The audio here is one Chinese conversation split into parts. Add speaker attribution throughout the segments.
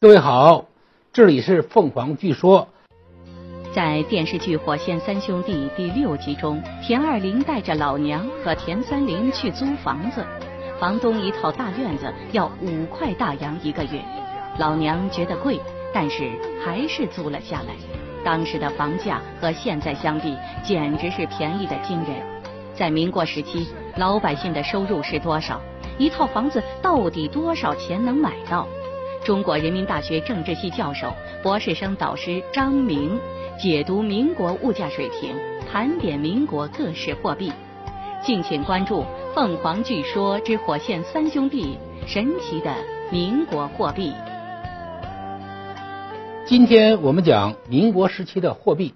Speaker 1: 各位好，这里是凤凰据说。
Speaker 2: 在电视剧《火线三兄弟》第六集中，田二林带着老娘和田三林去租房子，房东一套大院子要五块大洋一个月，老娘觉得贵，但是还是租了下来。当时的房价和现在相比，简直是便宜的惊人。在民国时期，老百姓的收入是多少？一套房子到底多少钱能买到？中国人民大学政治系教授、博士生导师张明解读民国物价水平，盘点民国各式货币。敬请关注《凤凰据说之火线三兄弟》神奇的民国货币。
Speaker 1: 今天我们讲民国时期的货币。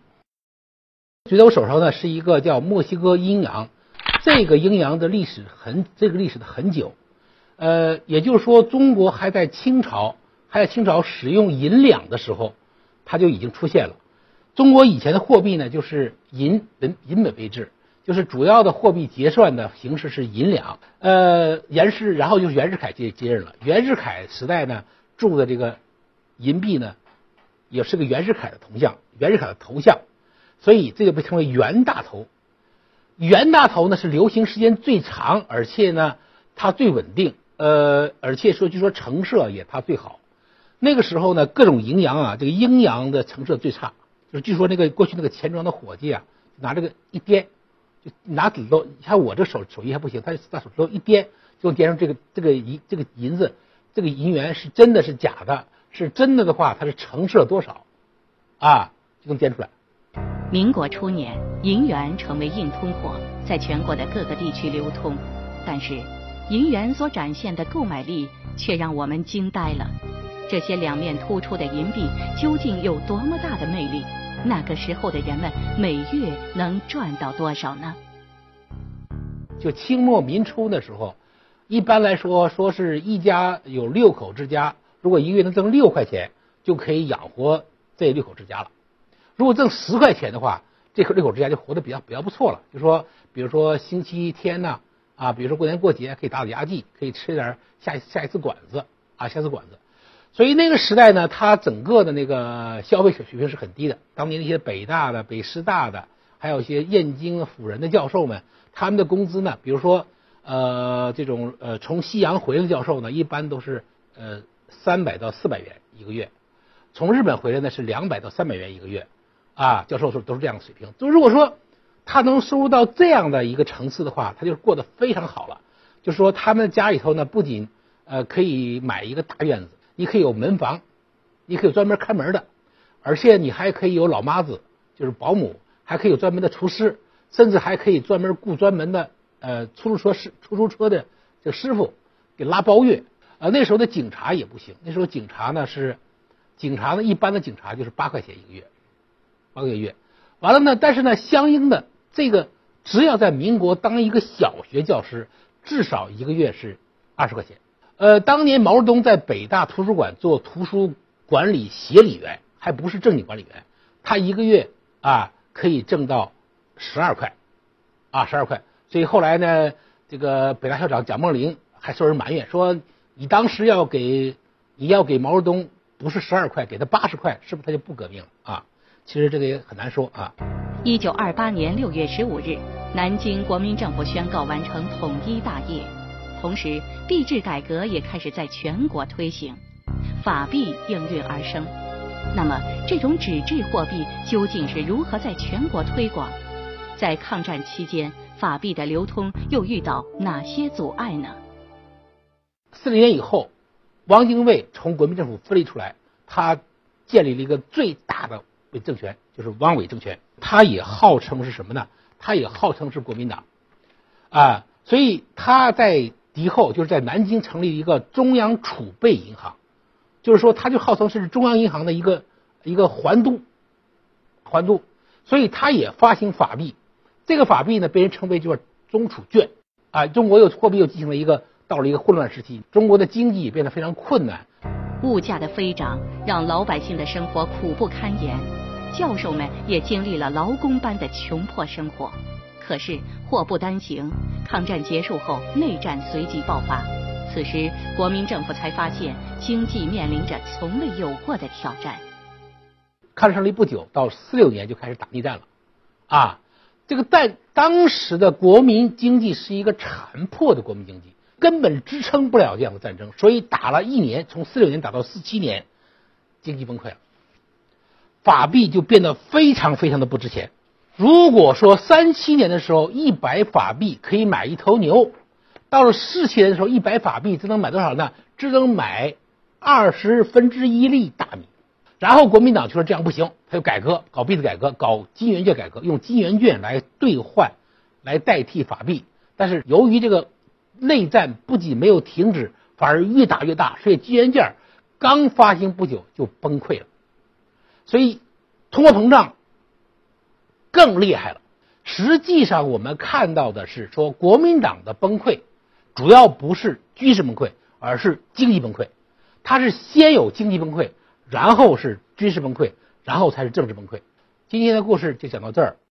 Speaker 1: 举在我手上呢，是一个叫墨西哥阴阳，这个阴阳的历史很，这个历史的很久。呃，也就是说，中国还在清朝，还在清朝使用银两的时候，它就已经出现了。中国以前的货币呢，就是银本银本位制，就是主要的货币结算的形式是银两。呃，袁世，然后就是袁世凯接接任了。袁世凯时代呢，铸的这个银币呢，也是个袁世凯的铜像，袁世凯的头像，所以这个被称为袁大头。袁大头呢是流行时间最长，而且呢，它最稳定。呃，而且说，据说成色也它最好。那个时候呢，各种营养啊，这个阴阳的成色最差。就据说那个过去那个钱庄的伙计啊，拿这个一掂，就拿指头，你看我这手手艺还不行，他拿手指头一掂，就掂上这个这个银这个银子，这个银元是真的是假的，是真的的话，它是成色多少啊，就能掂出来。
Speaker 2: 民国初年，银元成为硬通货，在全国的各个地区流通，但是。银元所展现的购买力却让我们惊呆了。这些两面突出的银币究竟有多么大的魅力？那个时候的人们每月能赚到多少呢？
Speaker 1: 就清末民初的时候，一般来说，说是一家有六口之家，如果一个月能挣六块钱，就可以养活这六口之家了。如果挣十块钱的话，这口六口之家就活得比较比较不错了。就说，比如说星期天呢。啊，比如说过年过节可以打打牙祭，可以吃点下下一次馆子啊，下次馆子。所以那个时代呢，它整个的那个消费水水平是很低的。当年那些北大的、北师大的，还有一些燕京辅仁的教授们，他们的工资呢，比如说呃这种呃从西洋回来的教授呢，一般都是呃三百到四百元一个月；从日本回来呢是两百到三百元一个月。啊，教授说都是这样的水平。就如果说。他能收入到这样的一个层次的话，他就过得非常好了。就是说，他们家里头呢，不仅呃可以买一个大院子，你可以有门房，你可以专门看门的，而且你还可以有老妈子，就是保姆，还可以有专门的厨师，甚至还可以专门雇专门的呃出租车师、出租车的这师傅给拉包月。呃，那时候的警察也不行，那时候警察呢是警察呢，一般的警察就是八块钱一个月，八个月。完了呢，但是呢，相应的。这个只要在民国当一个小学教师，至少一个月是二十块钱。呃，当年毛泽东在北大图书馆做图书管理协理员，还不是正经管理员，他一个月啊可以挣到十二块，啊十二块。所以后来呢，这个北大校长蒋梦麟还受人埋怨说：“你当时要给你要给毛泽东不是十二块，给他八十块，是不是他就不革命了啊？”其实这个也很难说啊。
Speaker 2: 一九二八年六月十五日，南京国民政府宣告完成统一大业，同时币制改革也开始在全国推行，法币应运而生。那么，这种纸质货币究竟是如何在全国推广？在抗战期间，法币的流通又遇到哪些阻碍呢？
Speaker 1: 四零年以后，汪精卫从国民政府分离出来，他建立了一个最大的政权，就是汪伪政权。他也号称是什么呢？他也号称是国民党，啊，所以他在敌后就是在南京成立一个中央储备银行，就是说他就号称是中央银行的一个一个环都，环都，所以他也发行法币，这个法币呢被人称为就是中储券，啊，中国又货币又进行了一个到了一个混乱时期，中国的经济也变得非常困难，
Speaker 2: 物价的飞涨让老百姓的生活苦不堪言。教授们也经历了劳工般的穷迫生活，可是祸不单行。抗战结束后，内战随即爆发，此时，国民政府才发现经济面临着从未有过的挑战。
Speaker 1: 抗日胜利不久，到四六年就开始打内战了，啊，这个在当时的国民经济是一个残破的国民经济，根本支撑不了这样的战争，所以打了一年，从四六年打到四七年，经济崩溃了，法币就变得非常非常的不值钱。如果说三七年的时候一百法币可以买一头牛，到了四七年的时候一百法币只能买多少呢？只能买二十分之一粒大米。然后国民党就说这样不行，他就改革，搞币制改革，搞金圆券改革，用金圆券来兑换，来代替法币。但是由于这个内战不仅没有停止，反而越打越大，所以金圆券刚发行不久就崩溃了。所以通货膨胀。更厉害了。实际上，我们看到的是说，国民党的崩溃，主要不是军事崩溃，而是经济崩溃。它是先有经济崩溃，然后是军事崩溃，然后才是政治崩溃。今天的故事就讲到这儿。